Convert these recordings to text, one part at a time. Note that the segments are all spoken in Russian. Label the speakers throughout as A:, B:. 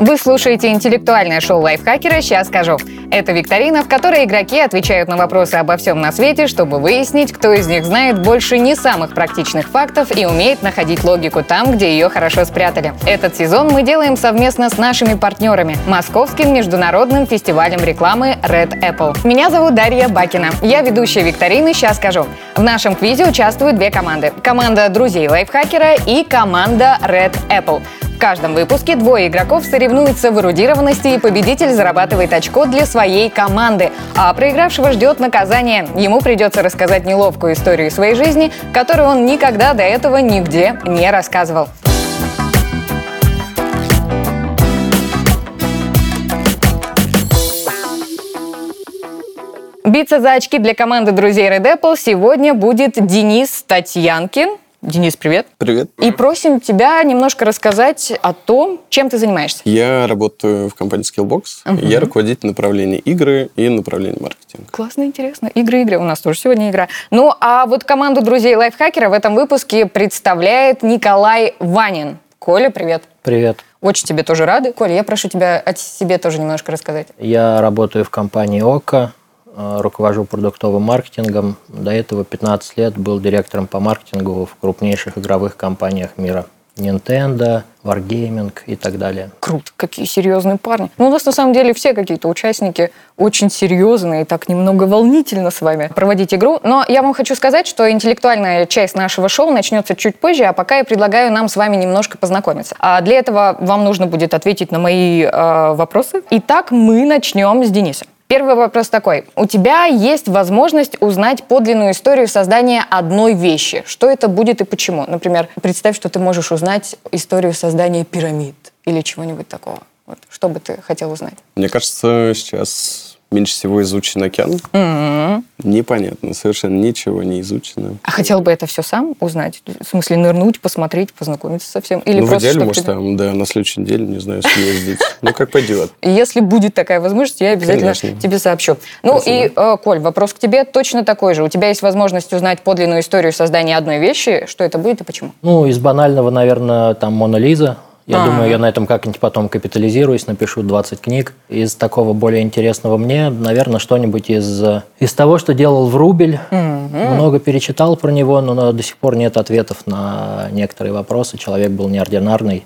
A: Вы слушаете интеллектуальное шоу лайфхакера «Сейчас скажу». Это викторина, в которой игроки отвечают на вопросы обо всем на свете, чтобы выяснить, кто из них знает больше не самых практичных фактов и умеет находить логику там, где ее хорошо спрятали. Этот сезон мы делаем совместно с нашими партнерами – Московским международным фестивалем рекламы Red Apple. Меня зовут Дарья Бакина. Я ведущая викторины «Сейчас скажу». В нашем квизе участвуют две команды. Команда друзей лайфхакера и команда Red Apple. В каждом выпуске двое игроков соревнуются в эрудированности, и победитель зарабатывает очко для своей команды. А проигравшего ждет наказание. Ему придется рассказать неловкую историю своей жизни, которую он никогда до этого нигде не рассказывал. Биться за очки для команды друзей Red Apple сегодня будет Денис Татьянкин. Денис, привет.
B: Привет.
A: И просим тебя немножко рассказать о том, чем ты занимаешься.
B: Я работаю в компании Skillbox.
A: Мгм.
B: Я руководитель направления игры и направления маркетинга.
A: Классно, интересно. Игры, игры. У нас тоже сегодня игра. Ну, а вот команду друзей лайфхакера в этом выпуске представляет Николай Ванин. Коля, привет.
C: Привет.
A: Очень тебе тоже рады. Коля, я прошу тебя о себе тоже немножко рассказать.
C: Я работаю в компании ОКО, руковожу продуктовым маркетингом. До этого 15 лет был директором по маркетингу в крупнейших игровых компаниях мира. Nintendo, Wargaming и так далее.
A: Круто, какие серьезные парни. Ну, у нас на самом деле все какие-то участники очень серьезные, так немного волнительно с вами проводить игру. Но я вам хочу сказать, что интеллектуальная часть нашего шоу начнется чуть позже, а пока я предлагаю нам с вами немножко познакомиться. А для этого вам нужно будет ответить на мои э, вопросы. Итак, мы начнем с Дениса. Первый вопрос такой. У тебя есть возможность узнать подлинную историю создания одной вещи. Что это будет и почему? Например, представь, что ты можешь узнать историю создания пирамид или чего-нибудь такого. Вот. Что бы ты хотел узнать?
B: Мне кажется, сейчас меньше всего изучен океан.
A: М-м.
B: Непонятно, совершенно ничего не изучено.
A: А хотел бы это все сам узнать? В смысле, нырнуть, посмотреть, познакомиться со всем? Или
B: ну, в идеале, может,
A: ты-
B: там, да, на следующей неделе, не знаю, съездить. Ну, как пойдет.
A: Если будет такая возможность, я обязательно
B: Конечно.
A: тебе сообщу. Ну и, э, Коль, вопрос к тебе точно такой же. У тебя есть возможность узнать подлинную историю создания одной вещи. Что это будет и почему?
C: Ну, из банального, наверное, там Мона Лиза. Я
A: А.
C: думаю, я на этом как-нибудь потом капитализируюсь, напишу 20 книг. Из такого более интересного мне, наверное, что-нибудь из, э, из того, что делал Врубель. Много перечитал про него, но до сих пор нет ответов на некоторые вопросы. Человек был неординарный.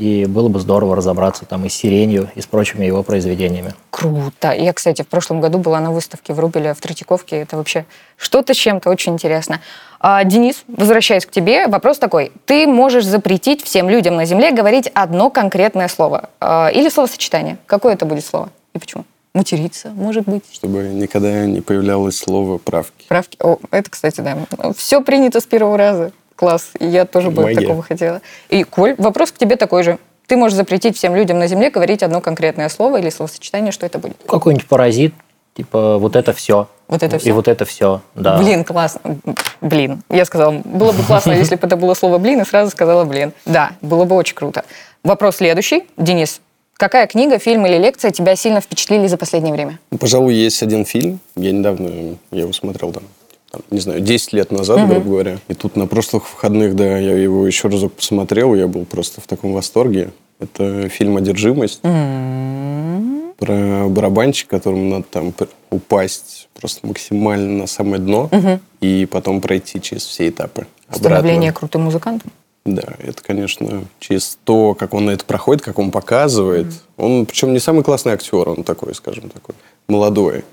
C: И было бы здорово разобраться там и с «Сиренью», и с прочими его произведениями.
A: Круто. Я, кстати, в прошлом году была на выставке в Рубеле в Третьяковке. Это вообще что-то с чем-то очень интересно. А, Денис, возвращаясь к тебе, вопрос такой. Ты можешь запретить всем людям на Земле говорить одно конкретное слово а, или словосочетание. Какое это будет слово и почему? Материться, может быть.
B: Чтобы никогда не появлялось слово «правки».
A: Правки. О, это, кстати, да. Все принято с первого раза. Класс. И Я тоже бы
B: Магия.
A: такого хотела. И, Коль, вопрос к тебе такой же. Ты можешь запретить всем людям на Земле говорить одно конкретное слово или словосочетание, что это будет?
C: Какой-нибудь паразит, типа вот это все.
A: Вот это
C: И
A: всё.
C: вот это все, да.
A: Блин, классно. Блин. Я сказала, было бы классно, если бы это было слово блин, и сразу сказала блин. Да, было бы очень круто. Вопрос следующий. Денис, какая книга, фильм или лекция тебя сильно впечатлили за последнее время?
B: Ну, Пожалуй, есть один фильм. Я недавно я его смотрел там, там, не знаю, 10 лет назад, грубо говоря. И тут на прошлых выходных, да, я его еще разок посмотрел, я был просто в таком восторге. Это фильм «Одержимость». Про барабанщика, которому надо там упасть просто максимально на самое дно и потом пройти через все этапы.
A: Становление крутым музыкантом?
B: Да, это, конечно, через то, как он это проходит, как он показывает. Он, причем, не самый классный актер, он такой, скажем, такой молодой,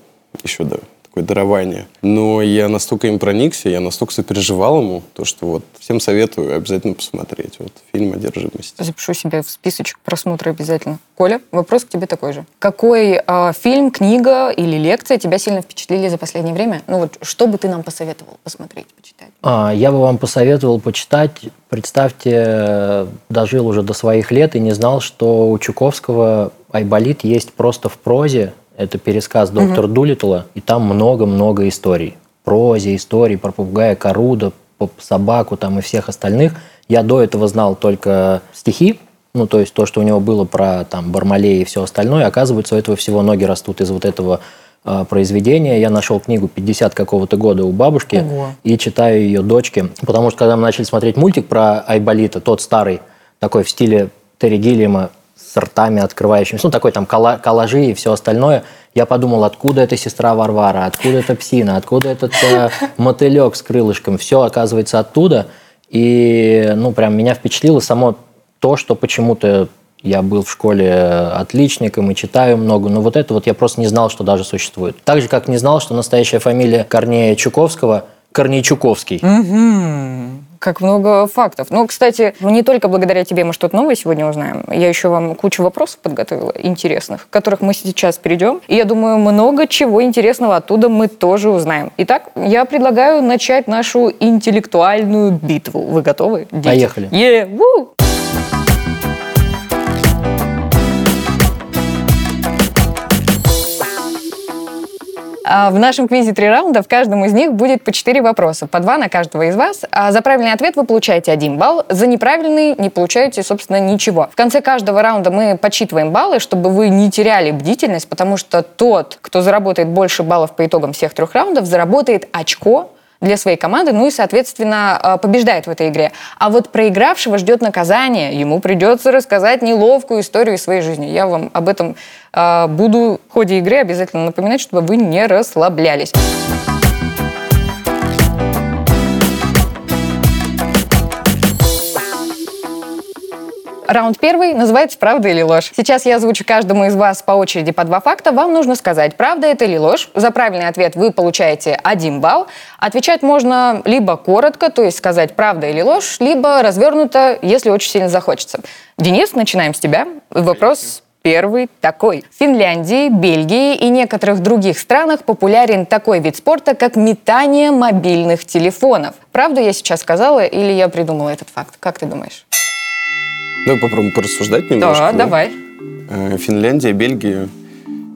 B: еще да, такое дарование. Но я настолько им проникся, я настолько сопереживал ему, то, что вот всем советую обязательно посмотреть. Вот фильм «Одержимость».
A: Запишу себе в списочек просмотра обязательно. Коля, вопрос к тебе такой же. Какой а, фильм, книга или лекция тебя сильно впечатлили за последнее время? Ну вот, что бы ты нам посоветовал посмотреть, почитать?
C: А, Я бы вам посоветовал почитать. Представьте, э, дожил уже до своих лет и не знал, что у Чуковского Айболит есть просто в прозе. Это пересказ доктора Дулиттла, и там много-много историй. Прозе, истории про попугая Коруда, собаку там и всех остальных. Я до этого знал только стихи, ну, то есть то, что у него было про там Бармалей и все остальное. Оказывается, у этого всего ноги растут из вот этого э, произведения. Я нашел книгу 50 какого-то года у бабушки
A: Ого.
C: и читаю ее дочке. Потому что когда мы начали смотреть мультик про Айболита, тот старый, такой в стиле Терри Гиллиама, с ртами открывающимися, ну, такой там колла- коллажи и все остальное. Я подумал, откуда эта сестра Варвара, откуда эта псина, откуда этот э, мотылек с крылышком. Все, оказывается, оттуда. И, ну, прям меня впечатлило само то, что почему-то я был в школе отличником и читаю много, но вот это вот я просто не знал, что даже существует. Так же, как не знал, что настоящая фамилия Корнея Чуковского – Корнейчуковский.
A: Как много фактов. Ну, кстати, не только благодаря тебе мы что-то новое сегодня узнаем. Я еще вам кучу вопросов подготовила, интересных, к которых мы сейчас перейдем. И я думаю, много чего интересного оттуда мы тоже узнаем. Итак, я предлагаю начать нашу интеллектуальную битву. Вы готовы? дети?
C: Поехали.
A: Е, ву! В нашем квизе три раунда, в каждом из них будет по четыре вопроса, по два на каждого из вас. А за правильный ответ вы получаете один балл, за неправильный не получаете, собственно, ничего. В конце каждого раунда мы подсчитываем баллы, чтобы вы не теряли бдительность, потому что тот, кто заработает больше баллов по итогам всех трех раундов, заработает очко для своей команды, ну и, соответственно, э, побеждает в этой игре. А вот проигравшего ждет наказание. Ему придется рассказать неловкую историю своей жизни. Я вам об этом э, буду в ходе игры обязательно напоминать, чтобы вы не расслаблялись. Раунд первый называется «Правда или ложь?». Сейчас я озвучу каждому из вас по очереди по два факта. Вам нужно сказать, правда это или ложь. За правильный ответ вы получаете один балл. Отвечать можно либо коротко, то есть сказать правда или ложь, либо развернуто, если очень сильно захочется. Денис, начинаем с тебя. Вопрос Первый такой. В Финляндии, Бельгии и некоторых других странах популярен такой вид спорта, как метание мобильных телефонов. Правду я сейчас сказала или я придумала этот факт? Как ты думаешь?
B: Давай попробуем порассуждать немножко.
A: Да, давай.
B: Э, Финляндия, Бельгия,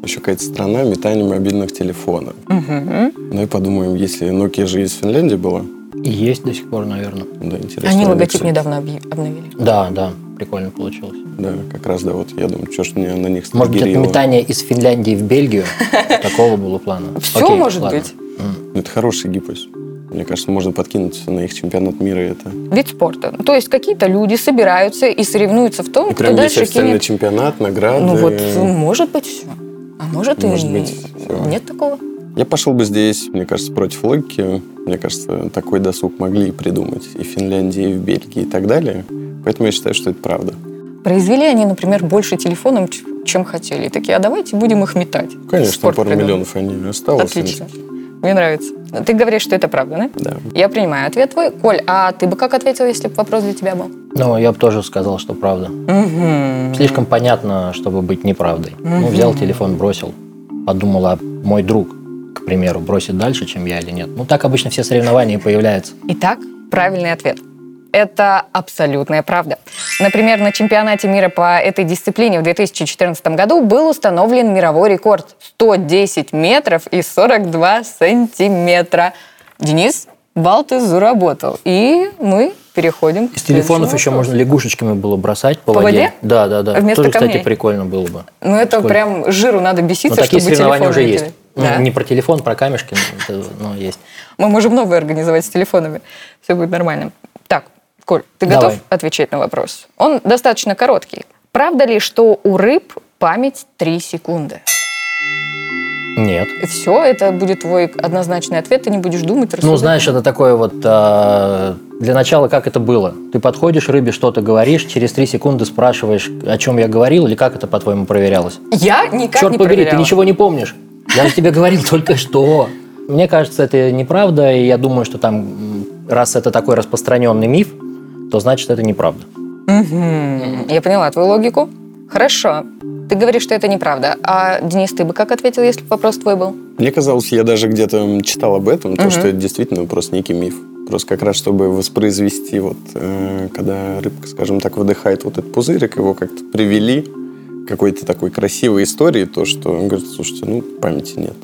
B: еще какая-то страна метания мобильных телефонов. Ну и подумаем, если Nokia же из Финляндии была,
C: И есть до сих пор, наверное.
B: да, интересно.
A: Они логотип
B: написать.
A: недавно обновили.
C: Да, да, прикольно получилось.
B: Да, как раз, да, вот я думаю, что ж мне на них
C: Может быть, это метание из Финляндии в Бельгию? Такого было плана.
A: Все может быть.
B: Ну, Это хороший гипоз. Мне кажется, можно подкинуть на их чемпионат мира это.
A: Вид спорта. То есть какие-то люди собираются и соревнуются в том,
B: И
A: кто
B: прям
A: дальше кинет.
B: чемпионат, награды.
A: Ну вот, может быть, все. А может,
B: Может
A: и
B: быть, всё.
A: нет такого.
B: Я пошел бы здесь, мне кажется, против логики. Мне кажется, такой досуг могли и придумать и в Финляндии, и в Бельгии, и так далее. Поэтому я считаю, что это правда.
A: Произвели они, например, больше телефоном, чем хотели. И такие, а давайте будем их метать.
B: Конечно,
A: Спорт
B: пару
A: придумали.
B: миллионов они осталось.
A: Отлично. Мне нравится. Ты говоришь, что это правда, да?
B: Да.
A: Я принимаю ответ твой. Коль, а ты бы как ответил, если бы вопрос для тебя был?
C: Ну, я бы тоже сказал, что правда. Слишком понятно, чтобы быть неправдой. Ну, взял телефон, бросил. Подумал, а мой друг, к примеру, бросит дальше, чем я или нет. Ну, так обычно все соревнования и появляются.
A: Итак, правильный ответ. Это абсолютная правда. Например, на чемпионате мира по этой дисциплине в 2014 году был установлен мировой рекорд 110 метров и 42 сантиметра. Денис, бал ты заработал. И мы переходим к
C: Из телефонов
A: следующему
C: еще
A: вопросу.
C: можно лягушечками было бросать по,
A: По воде?
C: Да, да, да.
A: Вместо
C: Тоже, кстати,
A: камней?
C: прикольно было бы.
A: Ну, это
C: Сколько?
A: прям жиру надо
C: Но
A: беситься,
C: такие
A: чтобы
C: соревнования
A: телефон
C: уже
A: выкинуть.
C: есть. Ну,
A: Да.
C: Не про телефон, про камешки, но ну, есть.
A: Мы можем новые организовать с телефонами. Все будет нормально. Коль, ты
C: Давай.
A: готов отвечать на вопрос? Он достаточно короткий. Правда ли, что у рыб память 3 секунды?
C: Нет.
A: И все, это будет твой однозначный ответ, ты не будешь думать,
C: Ну, знаешь, это такое вот... а, для начала, как это было? Ты подходишь, рыбе что-то говоришь, через три секунды спрашиваешь, о чем я говорил, или как это, по-твоему, проверялось?
A: Я никак
C: Черт
A: не
C: побери, ты
A: проверяла.
C: ничего не помнишь. Я же тебе говорил только что. Мне кажется, это неправда, и я думаю, что там, раз это такой распространенный миф, то значит, это неправда.
A: Я поняла твою логику. Хорошо. Ты говоришь, что это неправда. А, Денис, ты бы как ответил, если бы вопрос твой был?
B: Мне казалось, я даже где-то читал об этом, то, что это действительно просто некий миф. Просто как раз, чтобы воспроизвести, вот, э, когда рыбка, скажем так, выдыхает вот этот пузырик, его как-то привели к какой-то такой красивой истории, то, что он говорит, слушайте, ну, памяти нет.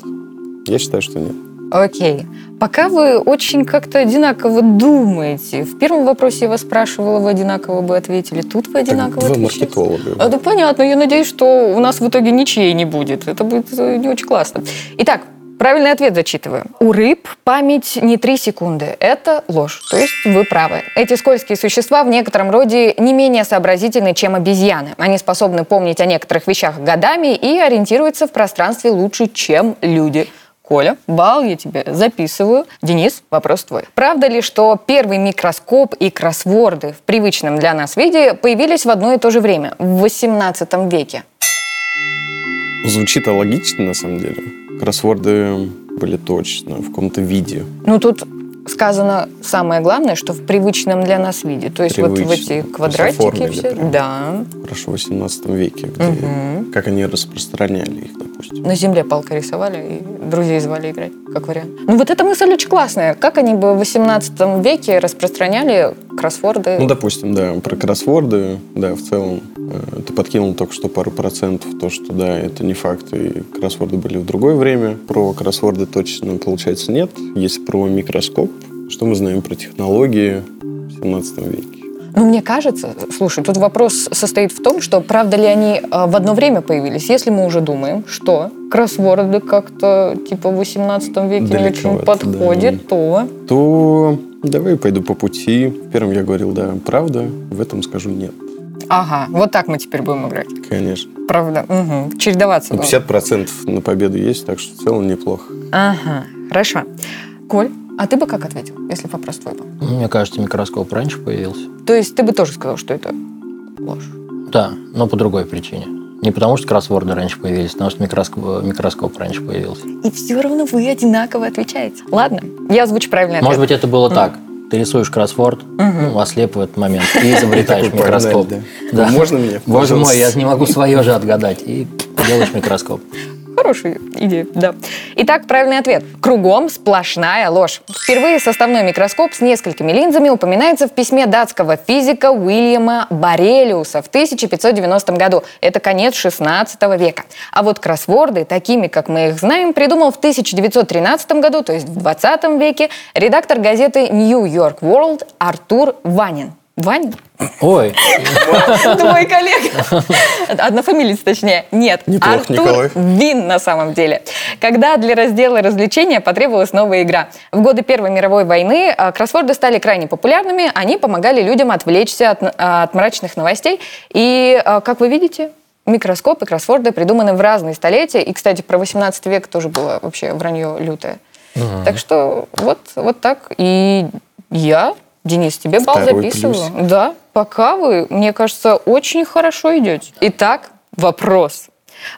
B: Я считаю, что нет.
A: Окей. Пока вы очень как-то одинаково думаете. В первом вопросе я вас спрашивала, вы одинаково бы ответили. Тут вы
B: Так,
A: одинаково
B: два
A: отвечаете.
B: маркетолога.
A: А, да понятно, я надеюсь, что у нас в итоге ничьей не будет. Это будет э, не очень классно. Итак, Правильный ответ зачитываю. У рыб память не 3 секунды. Это ложь. То есть вы правы. Эти скользкие существа в некотором роде не менее сообразительны, чем обезьяны. Они способны помнить о некоторых вещах годами и ориентируются в пространстве лучше, чем люди. Коля, бал я тебе записываю. Денис, вопрос твой. Правда ли, что первый микроскоп и кроссворды в привычном для нас виде появились в одно и то же время, в 18 веке?
B: Звучит логично, на самом деле. Кроссворды были точно в каком-то виде.
A: Ну, тут сказано самое главное, что в привычном для нас виде. То есть вот в эти квадратики все.
B: прям.
A: Да.
B: Хорошо, в 18 веке, где,
A: Мгм.
B: как они распространяли их, допустим.
A: На земле палкой рисовали и друзей звали играть, как вариант. Ну вот эта мысль очень классная. Как они бы в 18 веке распространяли кроссворды?
B: Ну, допустим, да, про кроссворды, да, в целом, э, ты подкинул только что пару процентов, то, что, да, это не факт, и кроссворды были в другое время. Про кроссворды точно, получается, нет. Есть про микроскоп. Что мы знаем про технологии в 17 веке?
A: Ну, мне кажется, слушай, тут вопрос состоит в том, что правда ли они э, в одно время появились, если мы уже думаем, что кроссворды как-то типа в 18 веке не очень
B: Далековато,
A: подходит, то...
B: То давай пойду по пути. В первом я говорил, да, правда, в этом скажу нет.
A: Ага, вот так мы теперь будем играть.
B: Конечно.
A: Правда, угу. чередоваться.
B: Ну,
A: будем.
B: 50% на победу есть, так что в целом неплохо.
A: Ага, хорошо. Коль, а ты бы как ответил, если вопрос твой был?
C: Ну, Мне кажется, микроскоп раньше появился.
A: То есть ты бы тоже сказал, что это ложь?
C: Да, но по другой причине. Не потому, что кроссворды раньше появились, а потому что микроскоп, микроскоп раньше появился.
A: И все равно вы одинаково отвечаете. Ладно, я озвучу правильный ответ.
C: Может быть, это было так. Ты рисуешь кроссворд, ну, ослеп в этот момент, и изобретаешь микроскоп. Да.
B: Можно меня,
C: Боже мой, я не могу свое же отгадать. И делаешь микроскоп.
A: Хорошая идея, да. Итак, правильный ответ. Кругом сплошная ложь. Впервые составной микроскоп с несколькими линзами упоминается в письме датского физика Уильяма Борелиуса в 1590 году. Это конец 16 века. А вот кроссворды, такими, как мы их знаем, придумал в 1913 году, то есть в 20 веке, редактор газеты New York World Артур Ванин. Ванин?
C: Ой,
A: Твой коллега. Однофамилец, точнее. Нет, Артур
B: Николай.
A: Вин на самом деле. Когда для раздела развлечения потребовалась новая игра. В годы Первой мировой войны э, кроссворды стали крайне популярными. Они помогали людям отвлечься от, э, от мрачных новостей. И, э, как вы видите, микроскоп и кроссворды придуманы в разные столетия. И, кстати, про 18 век тоже было вообще вранье лютое. Так что вот, вот так. И я, Денис, тебе бал
B: Второй
A: записываю.
B: плюс.
A: Да, пока вы, мне кажется, очень хорошо идете. Итак, вопрос.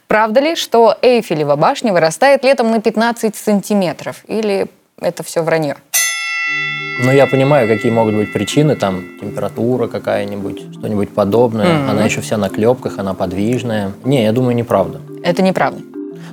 A: Правда ли, что Эйфелева башня вырастает летом на 15 сантиметров? Или это все вранье?
C: ну я понимаю, какие могут быть причины, там температура какая-нибудь, что-нибудь подобное.
A: Мгм.
C: Она еще вся на клепках, она подвижная. Не, я думаю, неправда.
A: Это неправда.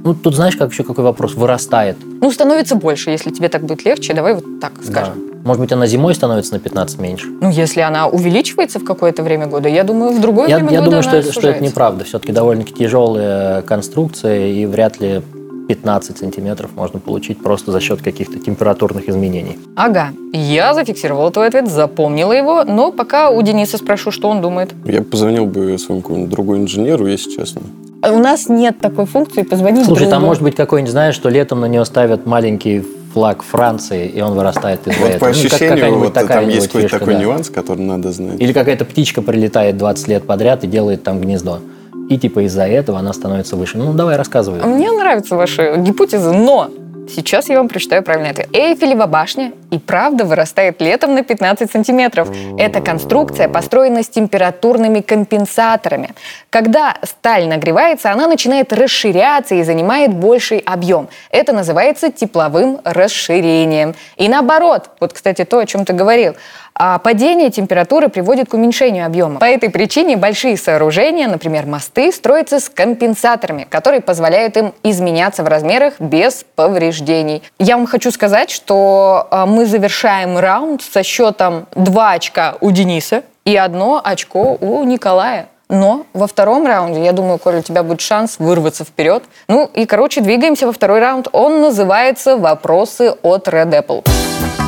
C: Ну, тут знаешь, как еще какой вопрос? Вырастает.
A: Ну, становится больше, если тебе так будет легче. Давай вот так скажем.
C: Может быть, она зимой становится на 15 меньше.
A: Ну, если она увеличивается в какое-то время года, я думаю, в другое
C: Я,
A: время
C: я
A: года
C: думаю,
A: она
C: что это, что это неправда. Все-таки довольно-таки тяжелая конструкция, и вряд ли 15 сантиметров можно получить просто за счет каких-то температурных изменений.
A: Ага, я зафиксировала твой ответ, запомнила его, но пока у Дениса спрошу, что он думает.
B: Я позвонил бы своему какому-нибудь другому инженеру, если честно.
A: У нас нет такой функции позвонить
C: Слушай, там
A: другу.
C: может быть какой-нибудь, знаешь, что летом на него ставят маленький флаг Франции, и он вырастает из-за
B: Вот
C: этого.
B: по
C: Ну,
B: ощущению, вот там есть какой-то
C: фишка,
B: такой
C: да.
B: нюанс, который надо знать.
C: Или какая-то птичка прилетает 20 лет подряд и делает там гнездо. И типа из-за этого она становится выше. Ну, давай рассказывай.
A: Мне нравятся ваши гипотезы, но сейчас я вам прочитаю правильный ответ. Эйфелева башня и правда вырастает летом на 15 сантиметров. Эта конструкция построена с температурными компенсаторами. Когда сталь нагревается, она начинает расширяться и занимает больший объем. Это называется тепловым расширением. И наоборот, вот, кстати, то, о чем ты говорил, а падение температуры приводит к уменьшению объема. По этой причине большие сооружения, например, мосты, строятся с компенсаторами, которые позволяют им изменяться в размерах без повреждений. Я вам хочу сказать, что а, мы завершаем раунд со счетом 2 очка у Дениса и одно очко у Николая. Но во втором раунде, я думаю, Коля, у тебя будет шанс вырваться вперед. Ну и, короче, двигаемся во второй раунд. Он называется «Вопросы от Red Apple».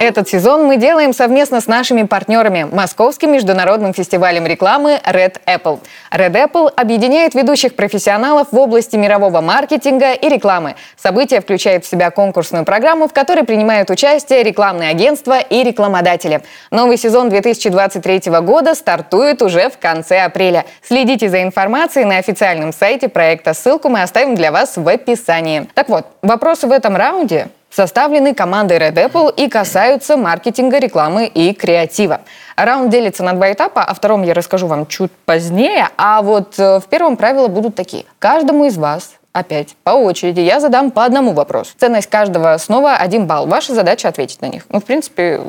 A: Этот сезон мы делаем совместно с нашими партнерами – Московским международным фестивалем рекламы Red Apple. Red Apple объединяет ведущих профессионалов в области мирового маркетинга и рекламы. Событие включает в себя конкурсную программу, в которой принимают участие рекламные агентства и рекламодатели. Новый сезон 2023 года стартует уже в конце апреля. Следите за информацией на официальном сайте проекта. Ссылку мы оставим для вас в описании. Так вот, вопросы в этом раунде составлены командой Red Apple и касаются маркетинга, рекламы и креатива. Раунд делится на два этапа, о втором я расскажу вам чуть позднее, а вот э, в первом правила будут такие. Каждому из вас Опять, по очереди, я задам по одному вопросу. Ценность каждого снова один балл. Ваша задача ответить на них. Ну, в принципе,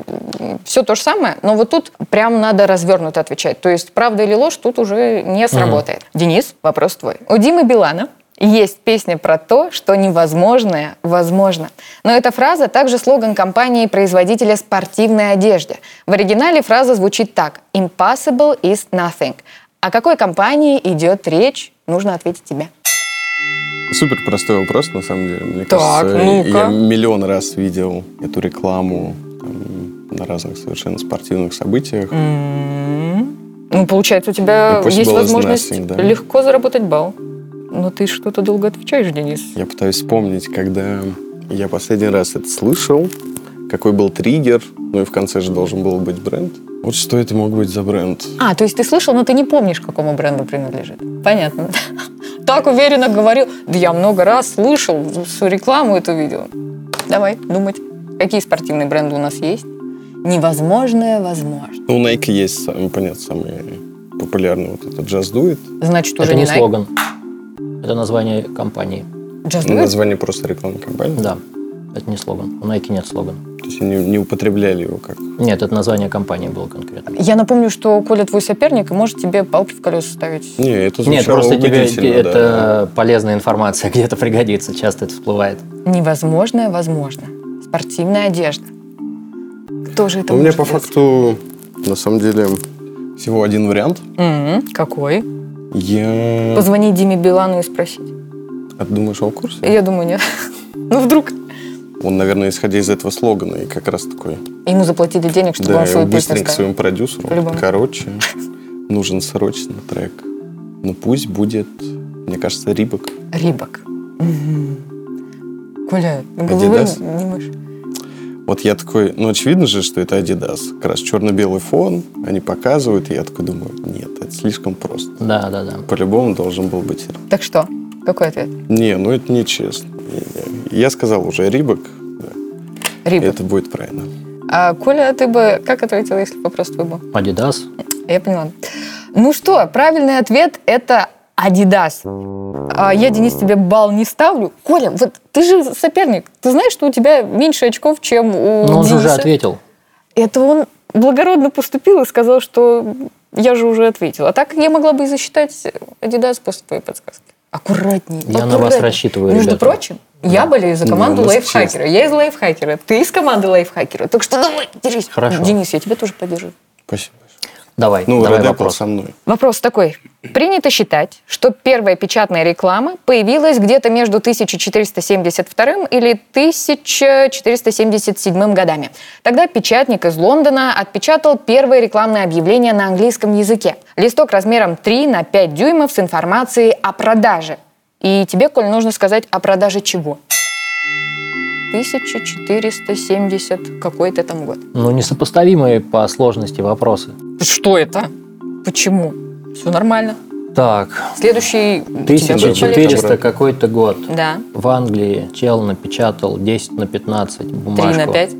A: все то же самое, но вот тут прям надо развернуто отвечать. То есть, правда или ложь тут уже не сработает. Mm-hmm. Денис, вопрос твой. У Димы Билана есть песня про то, что невозможное возможно. Но эта фраза также слоган компании-производителя спортивной одежды. В оригинале фраза звучит так «Impossible is nothing». О какой компании идет речь, нужно ответить тебе.
B: Супер простой вопрос, на самом деле. Мне
A: так, кажется, ну
B: я миллион раз видел эту рекламу там, на разных совершенно спортивных событиях.
A: Mm-hmm. Ну, получается, у тебя есть возможность nothing, да. легко заработать балл. Но ты что-то долго отвечаешь, Денис.
B: Я пытаюсь вспомнить, когда я последний раз это слышал, какой был триггер, ну и в конце же должен был быть бренд. Вот что это мог быть за бренд?
A: А, то есть ты слышал, но ты не помнишь, какому бренду принадлежит. Понятно. Так уверенно говорил. Да я много раз слышал, всю рекламу эту видел. Давай думать, какие спортивные бренды у нас есть. Невозможное возможно.
B: Ну, у Nike есть, понятно, самый популярный вот этот Just Do It.
A: Значит, уже
C: это
A: не
C: не слоган. Это название компании.
A: Just Do
B: It? Название просто рекламной компании?
C: Да. Это не слоган. У Nike нет слогана.
B: То есть они не употребляли его как?
C: Нет, это название компании было конкретно.
A: Я напомню, что Коля твой соперник и может тебе палки в колеса ставить.
B: Не, это
C: Нет, просто тебе
B: да.
C: это полезная информация, где-то пригодится, часто это всплывает.
A: Невозможное возможно. Спортивная одежда. Кто же это
B: У
A: меня
B: по
A: быть?
B: факту, на самом деле, всего один вариант.
A: Mm-hmm. Какой?
B: Я...
A: Позвонить Диме Билану и спросить.
B: А ты думаешь, он в курсе?
A: Я думаю, нет. ну, вдруг.
B: Он, наверное, исходя из этого слогана, и как раз такой...
A: Ему заплатили денег, чтобы
B: да,
A: он свою песню
B: быстренько к своему продюсеру.
A: По-любому.
B: Короче, нужен срочно трек. Ну, пусть будет, мне кажется, Рибок.
A: Рибок. Коля, головы
B: Adidas?
A: не мышь.
B: Вот я такой, ну, очевидно же, что это Adidas. Как раз черно-белый фон, они показывают, и я такой думаю, нет, это слишком просто.
C: Да, да, да.
B: По-любому должен был быть.
A: Так что? Какой ответ?
B: Не, ну это нечестно. Не, не. Я сказал уже Рибок. Да.
A: Рибок.
B: Это будет правильно.
A: А, Коля, ты бы как ответил, если бы вопрос твой был?
C: Adidas.
A: Я поняла. Ну что, правильный ответ – это Adidas. А я, Денис, тебе балл не ставлю. Коля, вот ты же соперник. Ты знаешь, что у тебя меньше очков, чем у
C: Но он же
A: Дениса?
C: уже ответил.
A: Это он благородно поступил и сказал, что я же уже ответил. А так я могла бы и засчитать Adidas после твоей подсказки. Аккуратней.
C: Я на вас рассчитываю,
A: Между
C: ребята.
A: прочим, я болею за
B: Да,
A: команду
B: у нас
A: лайфхакера. Я из лайфхакера. Ты из команды лайфхакера. Так что давай, держись.
C: Хорошо.
A: Денис, я тебя тоже поддержу.
B: Спасибо.
C: Давай,
B: Ну,
C: давай вопрос.
B: со мной.
A: Вопрос такой. Принято считать, что первая печатная реклама появилась где-то между 1472 или 1477 годами. Тогда печатник из Лондона отпечатал первое рекламное объявление на английском языке. Листок размером 3 на 5 дюймов с информацией о продаже. И тебе, Коль, нужно сказать о продаже чего? 1470 какой-то там год.
C: Ну, несопоставимые по сложности вопросы.
A: Что это? Почему? Все нормально.
C: Так,
A: Следующий... у тебя будет
C: 1400
B: полегче.
C: какой-то год.
A: Да.
C: В Англии чел напечатал 10 на 15 бумажку.
A: 3 на 5?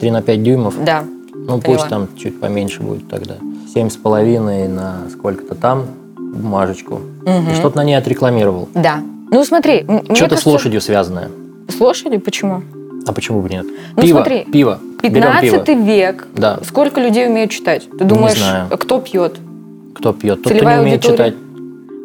C: 3 на 5 дюймов.
A: Да.
C: Ну,
A: поняла.
C: пусть там чуть поменьше будет тогда. Семь с половиной на сколько-то там бумажечку. И что-то на ней отрекламировал.
A: Да. Ну смотри,
C: Что-то с
A: кажется-
C: лошадью связанное.
A: С лошадью? Почему?
C: А почему бы нет?
A: Ну,
C: пиво,
A: смотри,
C: пиво. Берем
A: 15
C: пиво.
A: век.
C: Да.
A: Сколько людей умеют читать? Ты думаешь,
C: знаю.
A: кто пьет?
C: Кто пьет? Тот, кто
A: Целевая
C: не умеет
A: аудитория.
C: читать.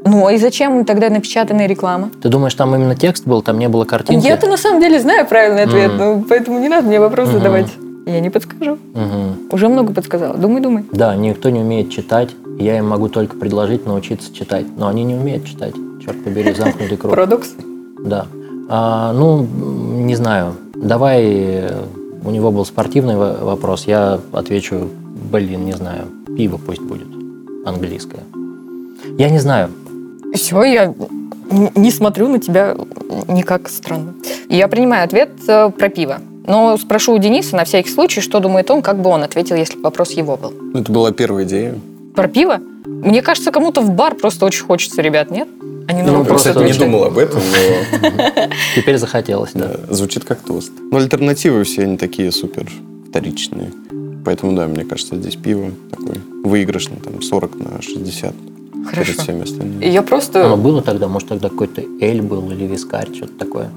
A: Ну, и зачем им тогда напечатанная реклама?
C: Ты думаешь, там именно текст был, там не было картинки?
A: Я-то на самом деле знаю правильный ответ,
C: Мгм.
A: ну, поэтому не надо мне вопрос
C: Мгм.
A: задавать. Я не подскажу.
C: Мгм.
A: Уже много подсказала. Думай, думай.
C: Да, никто не умеет читать. Я им могу только предложить научиться читать. Но они не умеют читать. Черт побери, замкнутый круг.
A: Парадокс.
C: Да. А, ну, не знаю. Давай э, у него был спортивный во- вопрос, я отвечу, блин, не знаю, пиво пусть будет английское. Я не знаю.
A: Все, я не смотрю на тебя никак странно. Я принимаю ответ э, про пиво. Но спрошу у Дениса на всякий случай, что думает он, как бы он ответил, если бы вопрос его был.
B: Ну, Это была первая идея.
A: Про пиво? Мне кажется, кому-то в бар просто очень хочется, ребят, нет? Они
C: Ну, просто
B: кстати, не думал об этом, но
C: Теперь захотелось, да.
B: звучит как тост. Но альтернативы все они такие супер вторичные. Поэтому, да, мне кажется, здесь пиво такой выигрышный, там 40 на 60 перед
A: Хорошо.
B: всеми остальными.
A: Я просто...
C: Оно было тогда, может, тогда какой-то эль был или вискарь, что-то такое.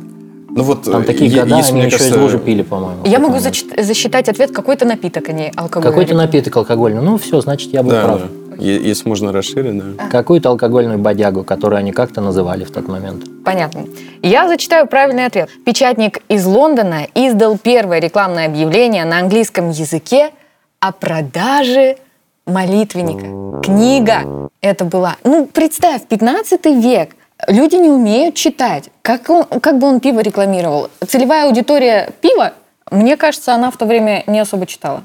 B: Ну вот,
C: Там
B: э,
C: такие года,
B: если,
C: они
B: мне
C: еще из
B: кажется,
C: лужи пили, по-моему.
A: Я могу зачит- засчитать ответ какой-то напиток, а не алкоголь.
C: Какой-то напиток алкогольный. Ну, все, значит, я был
B: Да,
C: прав.
B: да. Если можно расширить, да.
C: Какую-то алкогольную бодягу, которую они как-то называли в тот момент.
A: Понятно. Я зачитаю правильный ответ. Печатник из Лондона издал первое рекламное объявление на английском языке о продаже молитвенника. Книга это была. Ну, представь, 15 век. Люди не умеют читать. Как, он, как бы он пиво рекламировал? Целевая аудитория пива, мне кажется, она в то время не особо читала.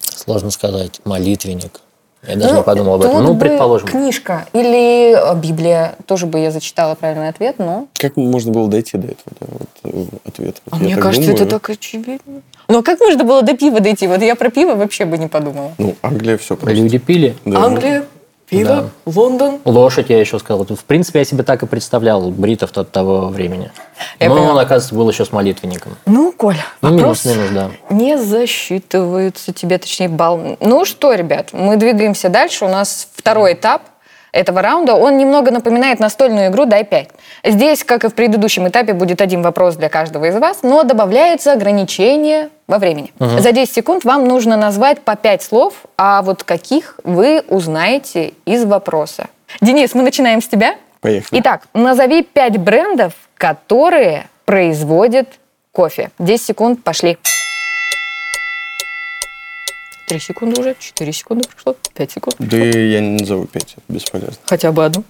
C: Сложно сказать. Молитвенник. Я даже
A: Ну,
C: не подумал об этом. Ну, предположим.
A: Книжка или э, Библия. Тоже бы я зачитала правильный ответ, но...
B: Как можно было дойти до этого да, вот, э, ответа? Вот
A: А мне кажется,
B: думаю.
A: это так очевидно. Ну а как можно было до пива дойти? Вот я про пиво вообще бы не подумала.
B: Ну, Англия все просто.
C: Люди пили.
B: Да.
A: Англия, пиво, Лондон.
C: Лошадь, я еще сказал. В принципе, я себе так и представлял бритов тот- того времени.
A: Я
C: Но
A: поняла.
C: он, оказывается, был еще с молитвенником.
A: Ну, Коля,
C: Ну,
A: вопрос
C: минус-минус, да.
A: не засчитывается тебе, точнее, балл. Ну что, ребят, мы двигаемся дальше. У нас второй этап этого раунда. Он немного напоминает настольную игру «Дай 5». Здесь, как и в предыдущем этапе, будет один вопрос для каждого из вас, но добавляется ограничение во времени. За 10 секунд вам нужно назвать по 5 слов, а вот каких вы узнаете из вопроса. Денис, мы начинаем с тебя.
B: Поехали.
A: Итак, назови 5 брендов, которые производят кофе. 10 секунд, пошли. 3 секунды уже, 4 секунды прошло, 5 секунд.
B: Да я не назову пять, это бесполезно.
A: Хотя бы одну.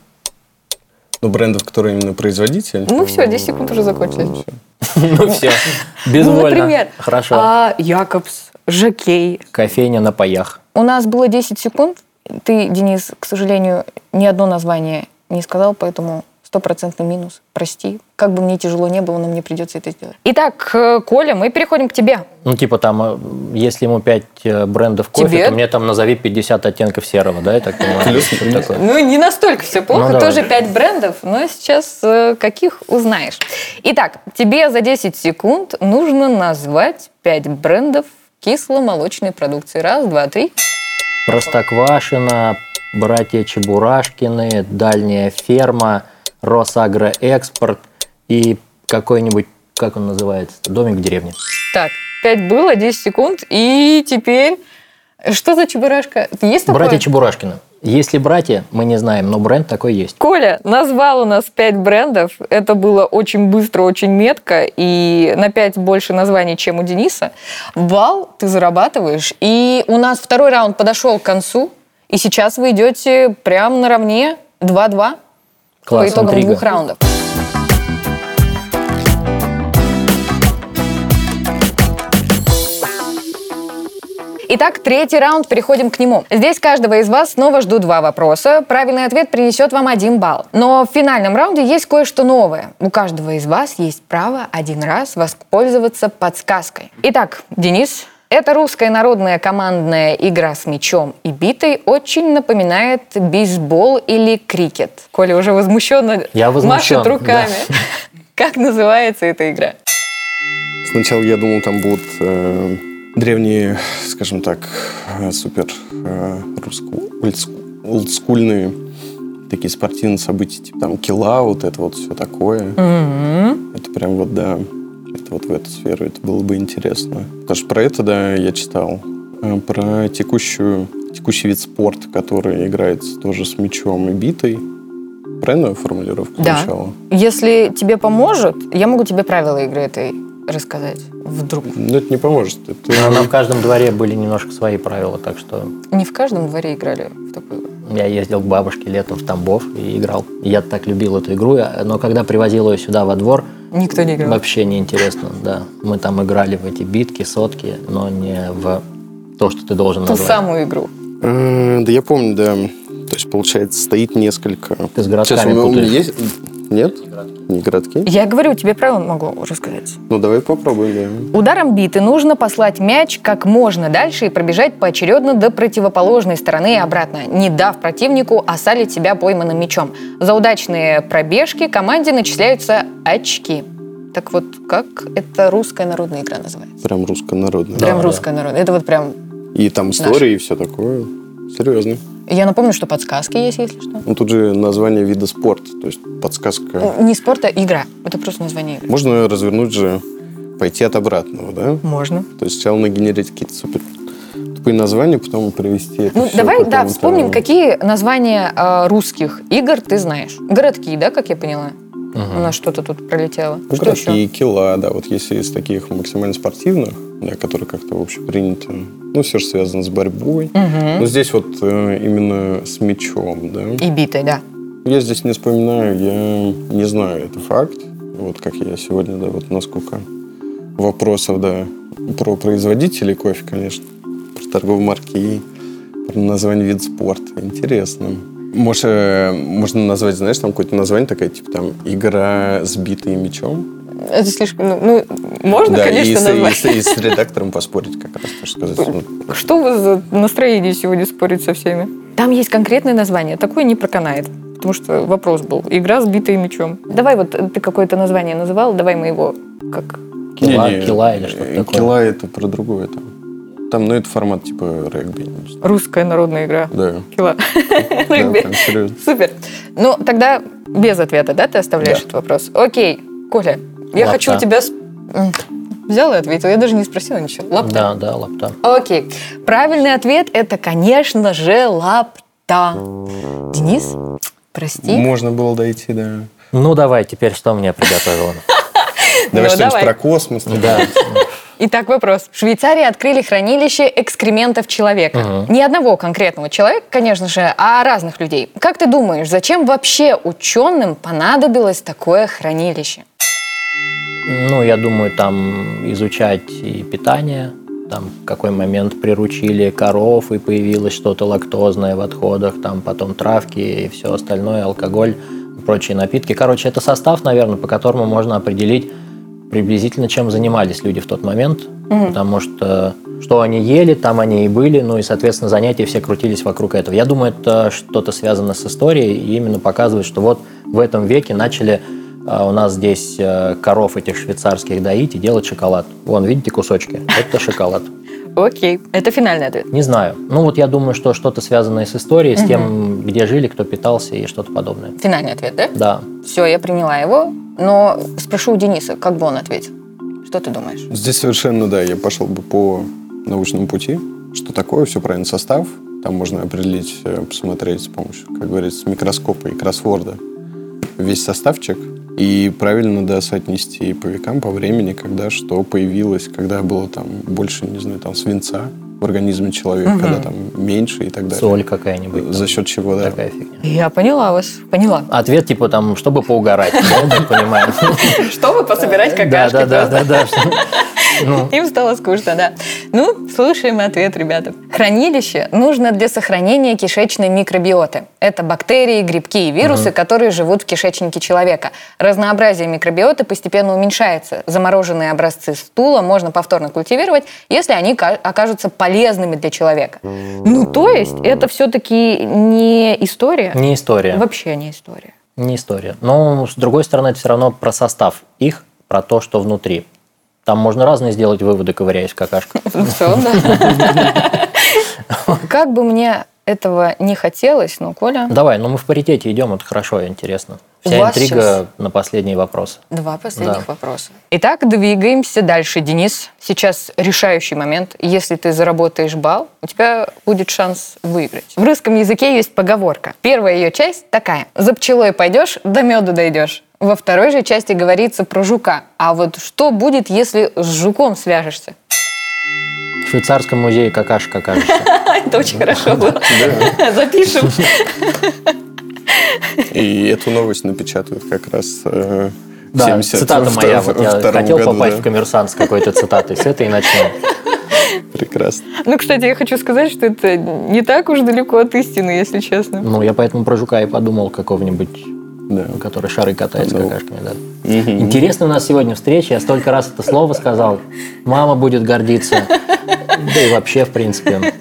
B: Но брендов, которые именно производитель.
A: Ну все, 10 секунд уже закончились.
C: Ну, все.
A: Ну,
C: Безвольно.
A: например,
C: Хорошо.
A: а, Якобс, Жакей.
C: Кофейня на паях.
A: У нас было 10 секунд. Ты, Денис, к сожалению, ни одно название не сказал, поэтому стопроцентный минус. Прости. Как бы мне тяжело не было, но мне придется это сделать. Итак, э, Коля, мы переходим к тебе.
C: Ну, типа там, э, если ему 5 брендов кофе,
A: Тебе?
C: то мне там назови 50 оттенков серого, да, я так понимаю?
A: Ну, не настолько все плохо,
C: Ну, давай.
A: тоже 5 брендов, но сейчас э, каких узнаешь. Итак, тебе за 10 секунд нужно назвать 5 брендов кисломолочной продукции. Раз, два, три.
C: Простоквашино, братья Чебурашкины, Дальняя ферма, Росагроэкспорт и какой-нибудь, как он называется, домик в деревне.
A: Так, 5 было, 10 секунд, и теперь... Что за чебурашка? Есть такое?
C: Братья Чебурашкины. Если братья, мы не знаем, но бренд такой есть.
A: Коля назвал у нас 5 брендов. Это было очень быстро, очень метко. И на 5 больше названий, чем у Дениса. Балл ты зарабатываешь. И у нас второй раунд подошел к концу. И сейчас вы идете прямо наравне 2-2
C: Класс,
A: по итогам
C: интрига.
A: двух раундов. Итак, третий раунд, переходим к нему. Здесь каждого из вас снова жду два вопроса. Правильный ответ принесет вам один балл. Но в финальном раунде есть кое-что новое. У каждого из вас есть право один раз воспользоваться подсказкой. Итак, Денис, эта русская народная командная игра с мячом и битой очень напоминает бейсбол или крикет. Коля уже возмущенно
C: Я возмущен,
A: машет руками. Как называется эта игра?
B: Сначала я думал, там будут э, древние, скажем так, э, супер э, русско- ольдску- олдскульные такие спортивные события, типа там кила, вот это вот все такое. Это прям вот, да, это вот в эту сферу, это было бы интересно. Потому что про это, да, я читал. Э, Про текущую, текущий вид спорта, который играется тоже с мячом и битой. Правильную формулировку
A: Да.
B: сначала?
A: Если тебе поможет, я могу тебе правила игры этой рассказать. Вдруг.
B: Но это не поможет. Это...
C: Но нам в каждом дворе были немножко свои правила, так что
A: Не в каждом дворе играли в такую
C: я ездил к бабушке летом в Тамбов и играл. Я так любил эту игру, но когда привозил ее сюда во двор,
A: Никто не играл.
C: Вообще не интересно, да. Мы там играли в эти битки, сотки, но не в то, что ты должен
A: Ту
C: назвать.
A: самую игру.
B: Да я помню, да. То есть, получается, стоит несколько...
C: Ты с городками
B: Сейчас, у меня- у меня есть... Нет? Не городки?
A: Я говорю, тебе правила могу рассказать.
B: Ну, давай попробуем, да.
A: Ударом биты нужно послать мяч как можно дальше и пробежать поочередно до противоположной стороны и обратно, не дав противнику осалить себя пойманным мячом. За удачные пробежки команде начисляются очки. Так вот, как это русская народная игра называется?
B: Прям руссконародная.
A: Прям
C: да.
A: русская народная. Это вот прям...
B: И там истории и все такое. Серьезно.
A: Я напомню, что подсказки есть, если что.
B: Ну, тут же название вида спорта. То есть, подсказка.
A: Не спорт, а игра. Это просто название игры.
B: Можно развернуть же, пойти от обратного, да?
A: Можно.
B: То есть сначала нагенерить какие-то супер тупые названия, потом привести это
A: Ну,
B: всё
A: давай, да, вспомним, какие названия э, русских игр ты знаешь. Городки, да, как я поняла? У нас что-то тут пролетело.
B: Ну,
A: что
B: городки,
A: еще?
B: кила, да, вот если из таких максимально спортивных, да, которые как-то общепринято, ну, все же связано с борьбой.
A: Мгм.
B: Но здесь вот э, именно с мячом, да.
A: И битой, да.
B: Я здесь не вспоминаю, я не знаю, это факт. Вот как я сегодня, да, вот насколько вопросов, да, про производителей кофе, конечно, про торговые марки и про название вид спорта. Интересно. Может, э, можно назвать, знаешь, там какое-то название такое, типа там «Игра с битой мячом».
A: Это слишком... Ну, ну, можно,
B: да,
A: конечно,
B: и, с, и
A: назвать.
B: с- и с редактором поспорить как раз, так сказать. Ну,
A: Что вы за настроение сегодня спорить со всеми? Там есть конкретное название, такое не проканает. Потому что вопрос был. Игра с битой мячом. Давай вот э, ты какое-то название называл, давай мы его как...
C: Кила,
B: не-не,
C: кила или что-то
B: э,
C: такое.
B: Кила это про другое там. Там, ну, это формат типа регби. не.
A: Русская народная игра.
B: Да.
A: Кила.
B: Да,
A: Регби. Супер. Ну, тогда без ответа, да, ты оставляешь этот вопрос? Окей, Коля, я
C: Лапта.
A: хочу тебя... Взял и ответил, я даже не спросила ничего. Лапта.
C: Да, да, лапта.
A: Окей. Правильный ответ это, конечно же, лапта. Денис, прости.
B: Можно было дойти, да.
C: Ну, давай, теперь что мне приготовила?
B: Давай
A: Ну,
B: что-нибудь про космос.
C: Да.
A: Итак, вопрос. В Швейцарии открыли хранилище экскрементов человека.
C: Мгм.
A: Не одного конкретного человека, конечно же, а разных людей. Как ты думаешь, зачем вообще ученым понадобилось такое хранилище?
C: Ну, я думаю, там изучать и питание, там в какой момент приручили коров и появилось что-то лактозное в отходах, там потом травки и все остальное, алкоголь, прочие напитки. Короче, это состав, наверное, по которому можно определить приблизительно, чем занимались люди в тот момент, потому что что они ели, там они и были, ну и, соответственно, занятия все крутились вокруг этого. Я думаю, это что-то связано с историей и именно показывает, что вот в этом веке начали у нас здесь э, коров этих швейцарских доить и делать шоколад. Вон, видите кусочки? Это шоколад.
A: Окей, это финальный ответ.
C: Не знаю. Ну вот я думаю, что что-то связанное с историей, с тем, где жили, кто питался и что-то подобное.
A: Финальный ответ, да?
C: Да.
A: Все, я приняла его, но спрошу у Дениса, как бы он ответил. Что ты думаешь?
B: Здесь совершенно, да, я пошел бы по научному пути. Что такое, все правильно, состав. Там можно определить, э, посмотреть с помощью, как говорится, микроскопа и кроссворда весь составчик. И правильно, да, соотнести по векам, по времени, когда что появилось, когда было там больше, не знаю, там свинца в организме человека, когда там меньше и так далее.
C: Соль какая-нибудь.
B: За
C: там,
B: счет чего, да.
C: Такая фигня.
A: Я поняла вас, поняла.
C: Ответ типа там, чтобы поугарать, я понимаю.
A: Чтобы пособирать какашки
C: Да, да, да, да. Ну,
A: Им стало скучно, да. Ну, слушаем ответ, ребята. Хранилище нужно для сохранения кишечной микробиоты. Это бактерии, грибки и вирусы, которые живут в кишечнике человека. Разнообразие микробиоты постепенно уменьшается. Замороженные образцы стула можно повторно культивировать, если они ка- окажутся полезными для человека. Ну, то есть, это все-таки не история?
C: не история.
A: Вообще не история.
C: Не история. Но, с другой стороны, это все равно про состав их, про то, что внутри. Там можно разные сделать выводы, ковыряясь в какашках.
A: В целом, да. Как бы мне этого не хотелось, но Коля...
C: Давай, ну мы в паритете идем, это хорошо интересно.
A: У
C: Вся
A: вас
C: интрига на последний вопрос.
A: Два последних
C: Да.
A: вопроса. Итак, двигаемся дальше, Денис. Сейчас решающий момент. Если ты заработаешь балл, у тебя будет шанс выиграть. В русском языке есть поговорка. Первая ее часть такая. За пчелой пойдешь, до меду дойдешь. Во второй же части говорится про жука. А вот что будет, если с жуком свяжешься?
C: В швейцарском музее какашка окажешься.
A: Это очень хорошо было. Запишем.
B: И эту новость напечатают как раз э,
C: Да,
B: 72
C: цитата моя. Вот я хотел
B: году,
C: попасть
B: да.
C: в коммерсант с какой-то цитатой. С этой и начнем.
B: Прекрасно.
A: Ну, кстати, я хочу сказать, что это не так уж далеко от истины, если честно.
C: Ну, я поэтому про жука и подумал какого-нибудь,
B: Да.
C: который шары катает с
B: Ну.
C: какашками, да. Интересная у нас сегодня встреча. Я столько раз это слово сказал. Мама будет гордиться. Да и вообще, в принципе,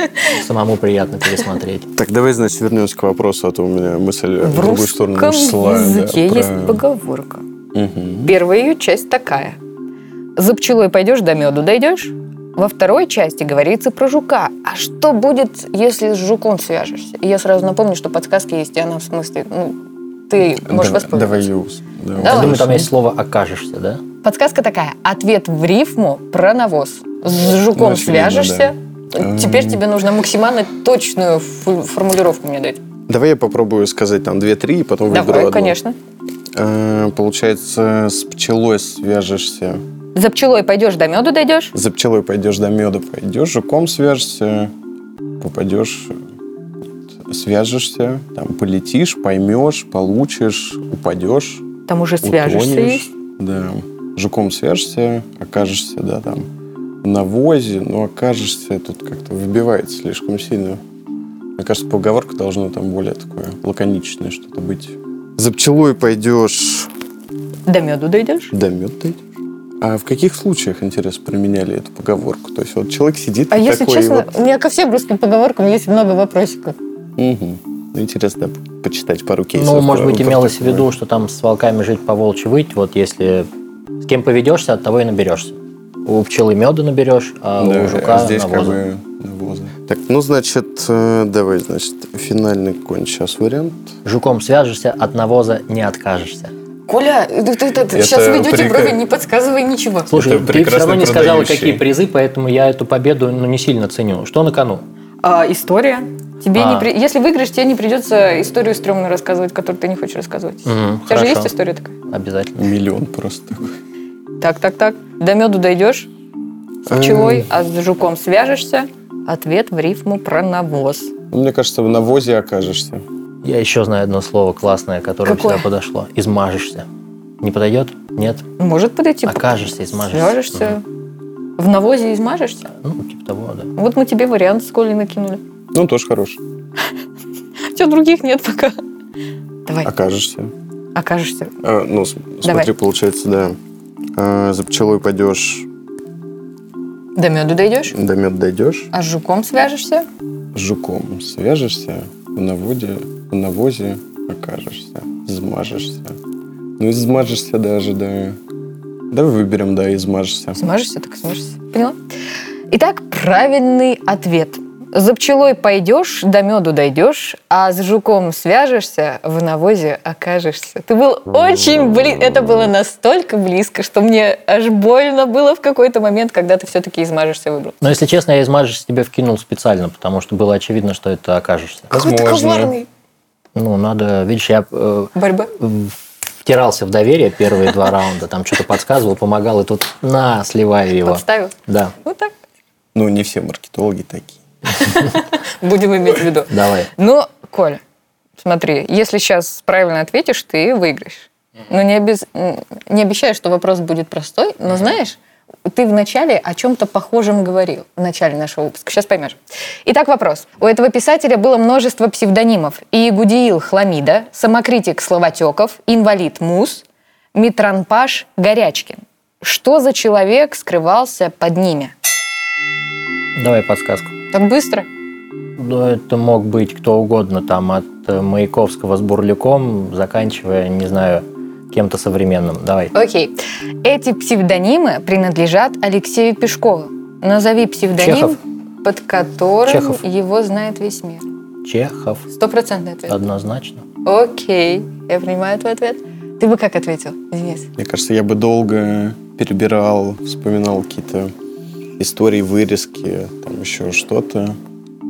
C: самому приятно пересмотреть.
B: Так, давай, значит, вернемся к вопросу, а то у меня мысль в
A: В
B: другую сторону ушла. да,
A: языке
B: про-
A: есть поговорка.
B: Мгм.
A: Первая ее часть такая. За пчелой пойдешь, до меду дойдешь. Во второй части говорится про жука. А что будет, если с жуком свяжешься? И я сразу напомню, что подсказки есть, и она в смысле, ну, ты можешь воспользоваться.
B: Давай юз.
A: Давай.
C: Я думаю, там есть слово «окажешься», да?
A: Подсказка такая. Ответ в рифму про навоз. С жуком
B: Ну, очевидно,
A: свяжешься.
B: да.
A: Теперь тебе нужно максимально точную формулировку мне дать.
B: Давай я попробую сказать там 2-3, и потом выберу
A: Давай,
B: одну.
A: конечно.
B: Э, Получается, с пчелой свяжешься.
A: За пчелой пойдешь, до меду дойдешь.
B: За пчелой пойдешь, до меда пойдешь, жуком свяжешься, попадешь, свяжешься, там полетишь, поймешь, получишь, упадешь,
A: Там уже свяжешься
B: утонешь.
A: есть.
B: Да. Жуком свяжешься, окажешься, да, там, в навозе, но окажешься, тут как-то выбивается слишком сильно. Мне кажется, поговорка должна там более такое лаконичное что-то быть. За пчелой пойдешь,
A: До меду дойдешь.
B: до мед дойдешь. А в каких случаях, интересно, применяли эту поговорку? То есть вот человек сидит
A: А
B: и
A: если
B: такой
A: честно,
B: вот...
A: у меня ко всем русским поговоркам есть много вопросиков.
B: Ну, интересно почитать пару кейсов.
C: Ну, может быть, имелось в виду, что там с волками жить по волчьи выть. Вот если с кем поведешься, от того и наберешься. У пчелы меда наберешь, а
B: Да,
C: у жука
B: а здесь как
C: навоза.
B: бы навоза. Так, ну, значит, э, давай, значит, финальный какой-нибудь сейчас вариант.
C: Жуком свяжешься, от навоза не откажешься.
A: Коля, ты, ты- ты-
B: Это
A: сейчас ведете
B: прика-
A: брови, не подсказывай ничего.
C: Слушай,
B: Это
C: ты все равно не сказала,
B: продающий.
C: какие призы, поэтому я эту победу ну, не сильно ценю. Что на кону?
A: А, история. Тебе
C: А.
A: не при- Если выиграешь, тебе не придется историю стрёмную рассказывать, которую ты не хочешь рассказывать.
C: Мгм,
A: У тебя же
C: хорошо.
A: есть история такая?
C: Обязательно.
B: Миллион просто такой.
A: Так, так, так. До меду дойдешь с пчелой, а с жуком свяжешься. Ответ в рифму про навоз.
B: Ну, Мне кажется, в навозе окажешься.
C: Я еще знаю одно слово классное, которое
A: Какое?
C: сюда подошло. Измажешься. Не подойдет? Нет?
A: Может подойти.
C: Окажешься, измажешься.
A: Свяжешься. В навозе измажешься.
C: Ну, типа того, да.
A: Вот мы тебе вариант с Колей накинули.
B: Ну, тоже хороший.
A: Все, других нет пока. Давай,
B: Окажешься.
A: окажешься.
B: А, ну,
A: Давай.
B: смотри, получается, да. А, за пчелой пойдешь,
A: До меду дойдешь,
B: до мед дойдешь,
A: а с жуком свяжешься.
B: с жуком свяжешься, в наводе, в навозе окажешься, измажешься. Ну, измажешься даже, да. Давай выберем, да, измажешься.
A: Смажешься, так смажешься. Поняла? Итак, правильный ответ. За пчелой пойдешь, до меду дойдешь, а с жуком свяжешься, в навозе окажешься. Ты был очень близко. Это было настолько близко, что мне аж больно было в какой-то момент, когда ты все-таки измажешься выбрал.
C: Но, если честно, я измажешься тебе вкинул специально, потому что было очевидно, что это окажешься.
A: Какой ты коварный.
C: Ну, надо... Видишь, я э,
A: Борьба.
C: втирался в доверие первые два раунда, там что-то подсказывал, помогал, и тут на, сливаю его.
A: Подставил.
C: Да,
A: Вот так.
B: Ну, не все маркетологи такие.
A: Будем иметь в виду.
C: давай.
A: Ну, Коля, смотри, если сейчас правильно ответишь, ты выиграешь. Но не, обез- не обещаю, что вопрос будет простой, но знаешь, ты вначале о чем-то похожем говорил, в начале нашего выпуска. Сейчас поймешь. Итак, вопрос. У этого писателя было множество псевдонимов. Иегудиил Хламида, самокритик Словотеков, инвалид Мус, Митранпаш Горячкин. Что за человек скрывался под ними?
C: Давай подсказку.
A: Так быстро?
C: Ну, это мог быть кто угодно, там, от э, Маяковского с Бурляком, заканчивая, не знаю, кем-то современным. Давай.
A: Окей. Эти псевдонимы принадлежат Алексею Пешкову. Назови псевдоним,
C: Чехов.
A: под которым
C: Чехов.
A: его знает весь мир.
C: Чехов.
A: Стопроцентный ответ.
C: Однозначно.
A: Окей, я принимаю твой ответ. Ты бы как ответил, Денис?
B: Мне кажется, я бы долго перебирал, вспоминал какие-то истории, вырезки, там еще что-то.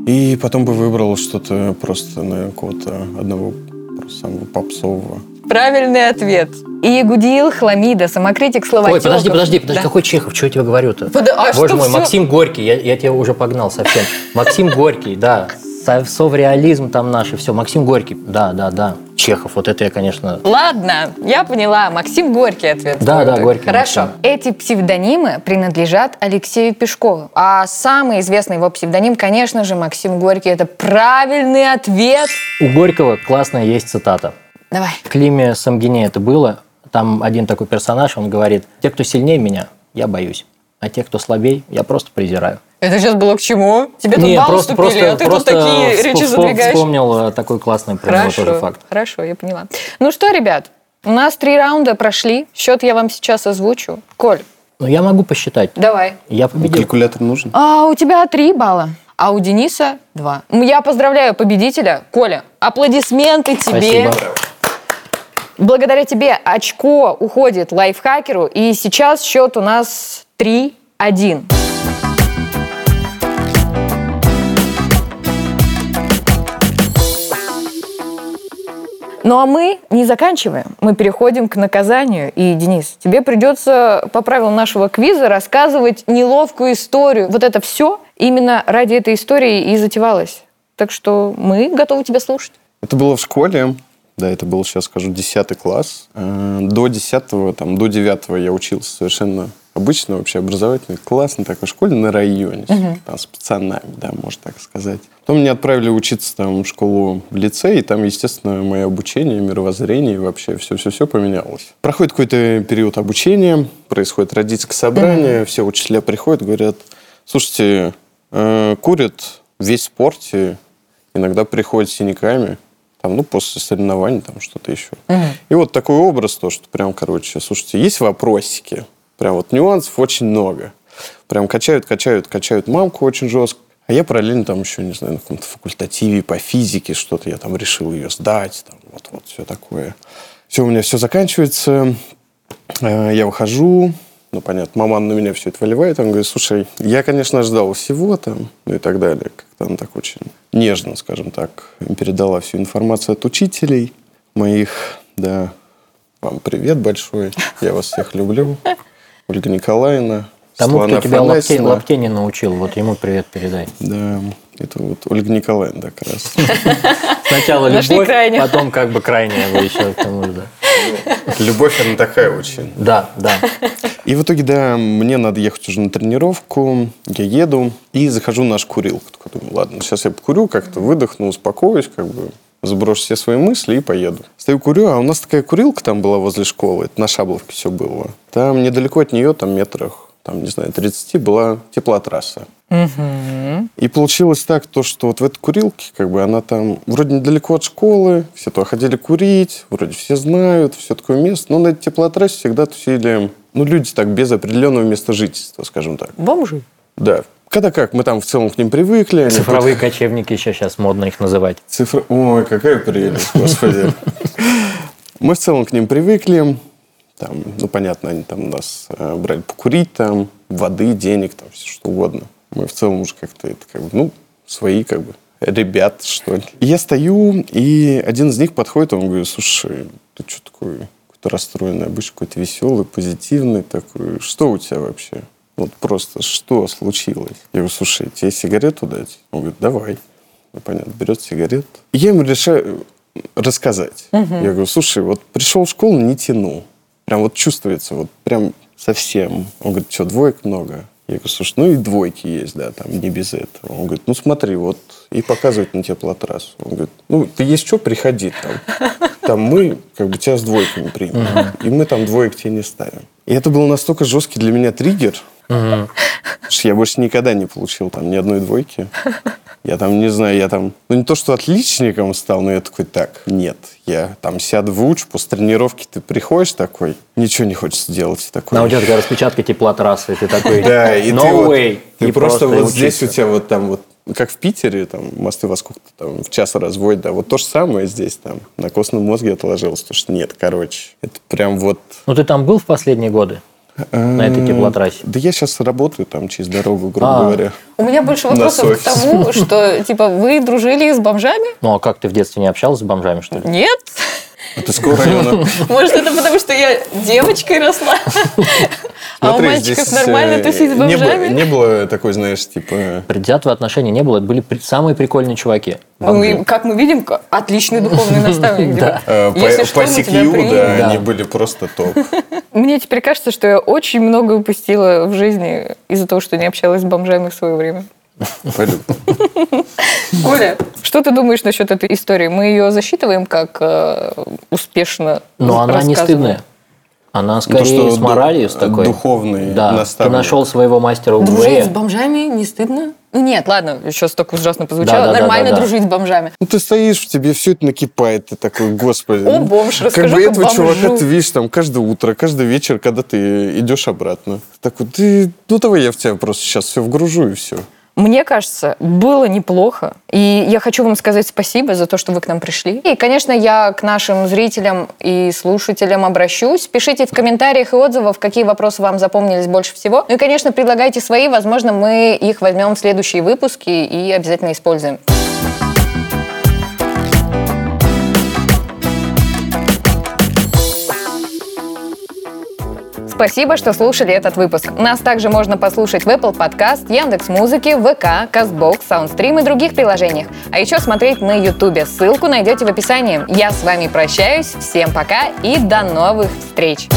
B: И потом бы выбрал что-то просто на какого-то одного просто самого попсового.
A: Правильный ответ. Иегудиил Хламида, самокритик Словотеков.
C: Ой, подожди, подожди, подожди,
A: Да.
C: какой Чехов? Что я тебе говорю-то?
A: Под- а
C: Боже мой,
A: всё?
C: Максим Горький, я, я тебя уже погнал совсем. Максим Горький, да. Со- совреализм там наш и все. Максим Горький, да, да, да. Чехов, вот это я, конечно...
A: Ладно, я поняла. Максим Горький ответ.
C: Да, да, Горький
A: Хорошо.
C: Максим.
A: Эти псевдонимы принадлежат Алексею Пешкову. А самый известный его псевдоним, конечно же, Максим Горький. Это правильный ответ.
C: У Горького классная есть цитата.
A: Давай.
C: В Климе Самгине это было. Там один такой персонаж, он говорит, те, кто сильнее меня, я боюсь. А те, кто слабей, я просто презираю.
A: Это сейчас было к чему? Тебе тут
C: Не,
A: бал
C: просто,
A: вступили,
C: просто,
A: а ты
C: просто
A: тут такие
C: вспо-
A: речи задвигаешь.
C: вспомнил э, такой классный про него тоже
A: Хорошо,
C: факт.
A: хорошо, я поняла. Ну что, ребят, у нас три раунда прошли. Счет я вам сейчас озвучу. Коль,
C: Ну, я могу посчитать.
A: давай.
C: Я победил.
B: Калькулятор нужен?
A: А у тебя три балла, а у Дениса два. Ну, Я поздравляю победителя. Коля, аплодисменты тебе.
C: Спасибо.
A: Благодаря тебе очко уходит лайфхакеру, и сейчас счет у нас 3-1. Ну а мы не заканчиваем, мы переходим к наказанию. И, Денис, тебе придется по правилам нашего квиза рассказывать неловкую историю. Вот это все именно ради этой истории и затевалось. Так что мы готовы тебя слушать.
B: Это было в школе. Да, это был, сейчас скажу, 10 класс. Э, До 10 там, до 9 я учился совершенно обычно вообще образовательный, классный такой школе на районе, там, с пацанами, да, можно так сказать. Потом меня отправили учиться там в школу в лицей, и там, естественно, мое обучение, мировоззрение, вообще все-все-все поменялось. Проходит какой-то период обучения, происходит родительское собрание, все учителя приходят, говорят, слушайте, э, курят весь в спорте, иногда приходят с синяками, там, ну, после соревнований, там, что-то еще. И вот такой образ, то, что прям, короче, слушайте, есть вопросики, прям вот нюансов очень много. Прям качают, качают, качают мамку очень жестко. А я параллельно там еще, не знаю, на каком-то факультативе по физике что-то, я там решил ее сдать, там, вот-вот, все такое. Все, у меня все заканчивается, Э, я выхожу, ну, понятно, маман на меня все это выливает, он говорит, слушай, я, конечно, ждал всего там, ну и так далее. Как-то она так очень нежно, скажем так, передала всю информацию от учителей моих, да. Вам привет большой, я вас всех люблю. Ольга Николаевна,
C: Тому,
B: Светлана
C: кто тебя лапте, лапте не научил, вот ему привет передай.
B: Да, это вот Ольга Николаевна, да, как раз.
C: Сначала любовь, потом как бы крайняя вы еще к тому же, да.
B: Любовь, она такая очень.
C: Да, да.
B: И в итоге, да, мне надо ехать уже на тренировку, я еду и захожу в наш курилку. Думаю, ладно, сейчас я покурю, как-то выдохну, успокоюсь, как бы сброшу все свои мысли и поеду. Стою курю, а у нас такая курилка там была возле школы, это на Шабловке все было. Там недалеко от нее, там метрах, там, не знаю, 30 была теплотрасса. И получилось так, то, что вот в этой курилке, как бы она там вроде недалеко от школы, все туда ходили курить, вроде все знают, все такое место. Но на этой теплотрассе всегда тусили, ну, люди так без определенного места жительства, скажем так.
A: Бомжи.
B: Да. Когда как, мы там в целом к ним привыкли. они
C: Цифровые кочевники еще сейчас модно их называть.
B: Цифра... Ой, какая прелесть, господи. Мы в целом к ним привыкли. Там, ну, понятно, они там нас э, брали покурить, там, воды, денег, там, все что угодно. Мы в целом уже как-то это, как бы, ну, свои, как бы, ребят, что ли. И я стою, и один из них подходит, он говорит, слушай, ты что такой какой-то расстроенный, обычно какой-то веселый, позитивный такой. Что у тебя вообще? Вот просто что случилось? Я говорю, слушай, тебе сигарету дать? Он говорит, давай. Ну, понятно, берет сигарет. И я ему решаю рассказать. Я говорю, слушай, вот пришел в школу, не тянул. Прям вот чувствуется, вот прям совсем. Он говорит, что, двоек много? Я говорю, слушай, ну и двойки есть, да, там не без этого. Он говорит, ну смотри, вот, и показывает на теплотрассу. Он говорит, ну ты есть что, приходи там. Там мы, как бы, тебя с двойками примем. И мы там двоек тебе не ставим. И это был настолько жесткий для меня триггер, что я больше никогда не получил там ни одной двойки. Я там, не знаю, я там, ну не то, что отличником стал, но я такой, так, нет, я там сяду в уч, после тренировки ты приходишь такой, ничего не хочется делать. Такой,
C: На у тебя такая распечатка теплотрассы, и ты такой,
B: да, и
C: no
B: ты, вот-
C: way.
B: ты
C: И
B: просто, вот
C: учишься.
B: здесь у тебя вот там вот, как в Питере, там мосты во сколько-то там в час разводят, да, вот то же самое здесь там на костном мозге отложилось, то что нет, короче, это прям вот...
C: Ну ты там был в последние годы? На этой теплотрассе?
B: Да я сейчас работаю там через дорогу, грубо
C: А.
B: говоря.
A: У меня больше вопросов к тому, что, типа, вы дружили с бомжами?
C: Ну а как ты в детстве не общалась с бомжами, что ли?
A: Нет.
B: Это скоро, Алена.
A: Может, это потому, что я девочкой росла? А у мальчиков нормально
B: э,
A: тусить с бомжами?
B: Не было такой, знаешь, типа...
C: Предвзятого отношения не было. Это были самые прикольные чуваки.
A: Ну, как мы видим, отличный духовный наставник.
C: Да.
B: э, По, CQ, да, они были просто топ.
A: Мне теперь кажется, что я очень много упустила в жизни из-за того, что не общалась с бомжами в свое время.
B: По-любому.
A: Коля, что ты думаешь насчет этой истории? Мы ее засчитываем как э, успешно
C: Но она не стыдная. Она скорее
B: что
C: с
B: ду-
C: моралью, с такой.
B: духовный
C: Да, ты
B: наставник.
C: нашел своего мастера
A: Дружить
C: Уэя.
A: с бомжами не стыдно? Ну нет, ладно, сейчас так ужасно прозвучало.
C: Да-да-да-да-да.
A: Нормально дружить с бомжами.
B: Ну, ты стоишь, в тебе все это накипает, ты такой, господи.
A: О,
B: ну,
A: бомж,
B: Как
A: расскажи
B: бы
A: как
B: этого чувака ты видишь там каждое утро, каждый вечер, когда ты идешь обратно. Такой, ты, ну давай я в тебя просто сейчас все вгружу и все.
A: Мне кажется, было неплохо. И я хочу вам сказать спасибо за то, что вы к нам пришли. И, конечно, я к нашим зрителям и слушателям обращусь. Пишите в комментариях и отзывах, какие вопросы вам запомнились больше всего. Ну и, конечно, предлагайте свои. Возможно, мы их возьмем в следующие выпуски и обязательно используем. Спасибо, что слушали этот выпуск. Нас также можно послушать в Apple Podcast, Яндекс Музыки, ВК, Казбокс, Soundstream и других приложениях. А еще смотреть на YouTube. Ссылку найдете в описании. Я с вами прощаюсь. Всем пока и до новых встреч!